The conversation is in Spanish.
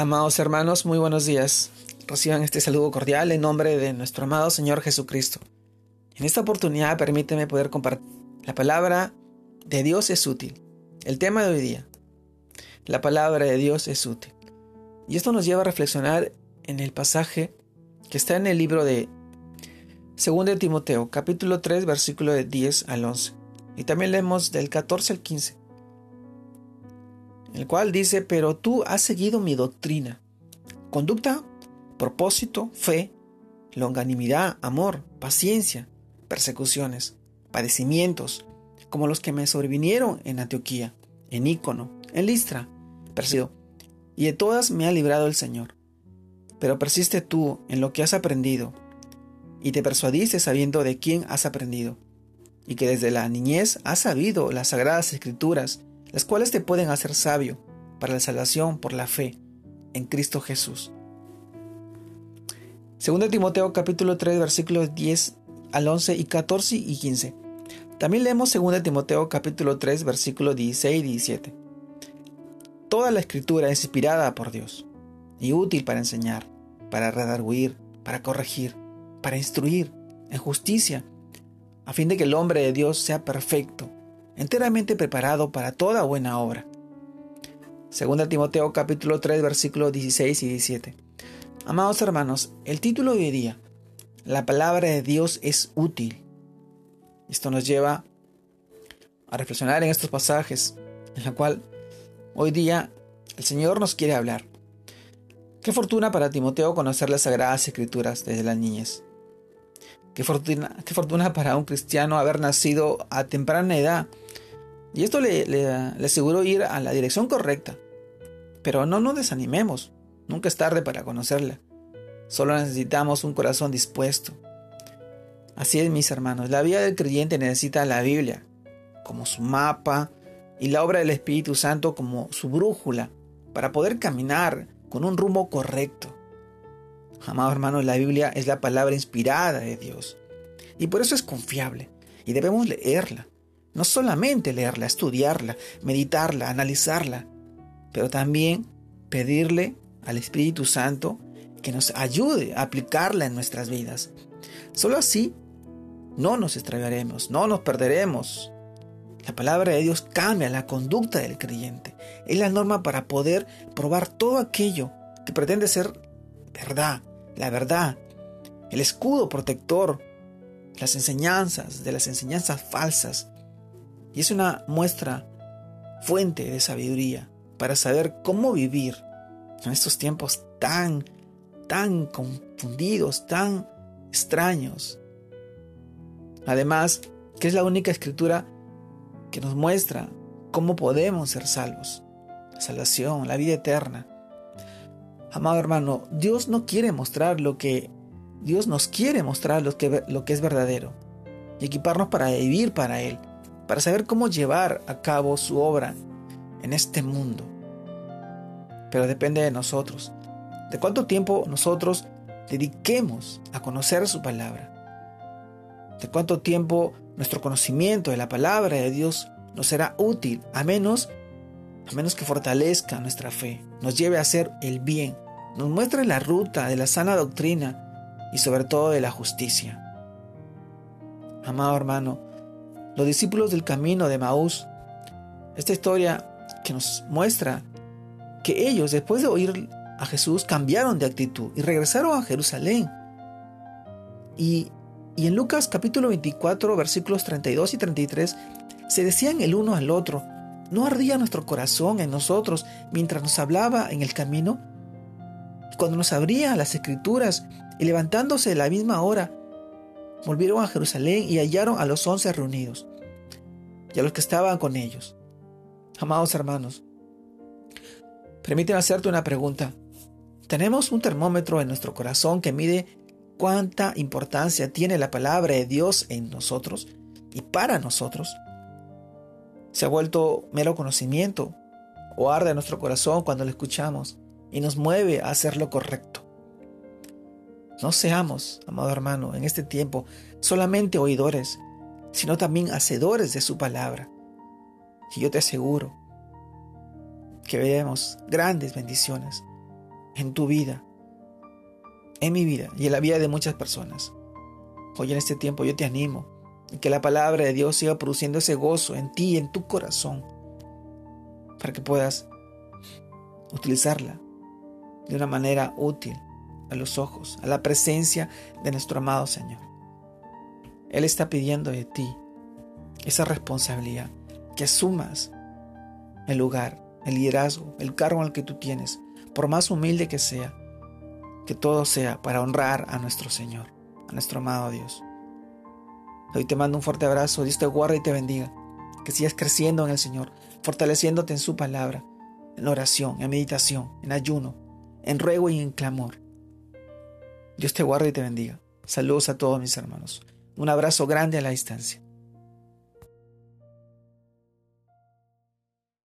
Amados hermanos, muy buenos días. Reciban este saludo cordial en nombre de nuestro amado Señor Jesucristo. En esta oportunidad permíteme poder compartir. La palabra de Dios es útil. El tema de hoy día. La palabra de Dios es útil. Y esto nos lleva a reflexionar en el pasaje que está en el libro de 2 de Timoteo, capítulo 3, versículo de 10 al 11. Y también leemos del 14 al 15 el cual dice, pero tú has seguido mi doctrina, conducta, propósito, fe, longanimidad, amor, paciencia, persecuciones, padecimientos, como los que me sobrevinieron en Antioquía, en Ícono, en Listra, persido, y de todas me ha librado el Señor. Pero persiste tú en lo que has aprendido, y te persuadiste sabiendo de quién has aprendido, y que desde la niñez has sabido las sagradas escrituras, las cuales te pueden hacer sabio para la salvación por la fe en Cristo Jesús. 2 Timoteo capítulo 3 versículos 10 al 11 y 14 y 15. También leemos 2 Timoteo capítulo 3 versículos 16 y 17. Toda la escritura es inspirada por Dios y útil para enseñar, para redarguir, para corregir, para instruir en justicia, a fin de que el hombre de Dios sea perfecto, enteramente preparado para toda buena obra. Segunda Timoteo capítulo 3 versículos 16 y 17. Amados hermanos, el título de hoy día, la palabra de Dios es útil. Esto nos lleva a reflexionar en estos pasajes, en la cual hoy día el Señor nos quiere hablar. Qué fortuna para Timoteo conocer las sagradas escrituras desde la niñez. Qué fortuna, qué fortuna para un cristiano haber nacido a temprana edad y esto le, le, aseguró ir a la dirección correcta. Pero no nos desanimemos, nunca es tarde para conocerla. Solo necesitamos un corazón dispuesto. Así es, mis hermanos, la vida del creyente necesita la Biblia como su mapa y la obra del Espíritu Santo como su brújula para poder caminar con un rumbo correcto. Amados hermanos, la Biblia es la palabra inspirada de Dios y por eso es confiable y debemos leerla no solamente leerla, estudiarla, meditarla, analizarla, pero también pedirle al Espíritu Santo que nos ayude a aplicarla en nuestras vidas. Solo así no nos extraviaremos, no nos perderemos. La palabra de Dios cambia la conducta del creyente. Es la norma para poder probar todo aquello que pretende ser verdad, la verdad, el escudo protector, las enseñanzas de las enseñanzas falsas, y es una muestra fuente de sabiduría para saber cómo vivir en estos tiempos tan, tan confundidos, tan extraños. Además, que es la única escritura que nos muestra cómo podemos ser salvos. La salvación, la vida eterna. Amado hermano, Dios no quiere mostrar lo que Dios nos quiere mostrar lo que, lo que es verdadero y equiparnos para vivir para Él para saber cómo llevar a cabo su obra en este mundo. Pero depende de nosotros, de cuánto tiempo nosotros dediquemos a conocer su palabra, de cuánto tiempo nuestro conocimiento de la palabra de Dios nos será útil, a menos, a menos que fortalezca nuestra fe, nos lleve a hacer el bien, nos muestre la ruta de la sana doctrina y sobre todo de la justicia. Amado hermano, los discípulos del camino de Maús. Esta historia que nos muestra que ellos, después de oír a Jesús, cambiaron de actitud y regresaron a Jerusalén. Y, y en Lucas capítulo 24, versículos 32 y 33, se decían el uno al otro, ¿no ardía nuestro corazón en nosotros mientras nos hablaba en el camino? Cuando nos abría las escrituras y levantándose de la misma hora, volvieron a Jerusalén y hallaron a los once reunidos y a los que estaban con ellos. Amados hermanos, permíteme hacerte una pregunta. ¿Tenemos un termómetro en nuestro corazón que mide cuánta importancia tiene la palabra de Dios en nosotros y para nosotros? ¿Se ha vuelto mero conocimiento o arde nuestro corazón cuando lo escuchamos y nos mueve a hacer lo correcto? No seamos, amado hermano, en este tiempo solamente oidores, sino también hacedores de su palabra. Y yo te aseguro que veremos grandes bendiciones en tu vida, en mi vida y en la vida de muchas personas. Hoy en este tiempo yo te animo y que la palabra de Dios siga produciendo ese gozo en ti en tu corazón para que puedas utilizarla de una manera útil a los ojos, a la presencia de nuestro amado Señor. Él está pidiendo de ti esa responsabilidad, que asumas el lugar, el liderazgo, el cargo el que tú tienes, por más humilde que sea, que todo sea para honrar a nuestro Señor, a nuestro amado Dios. Hoy te mando un fuerte abrazo, Dios te guarde y te bendiga, que sigas creciendo en el Señor, fortaleciéndote en su palabra, en oración, en meditación, en ayuno, en ruego y en clamor. Dios te guarde y te bendiga. Saludos a todos mis hermanos. Un abrazo grande a la distancia.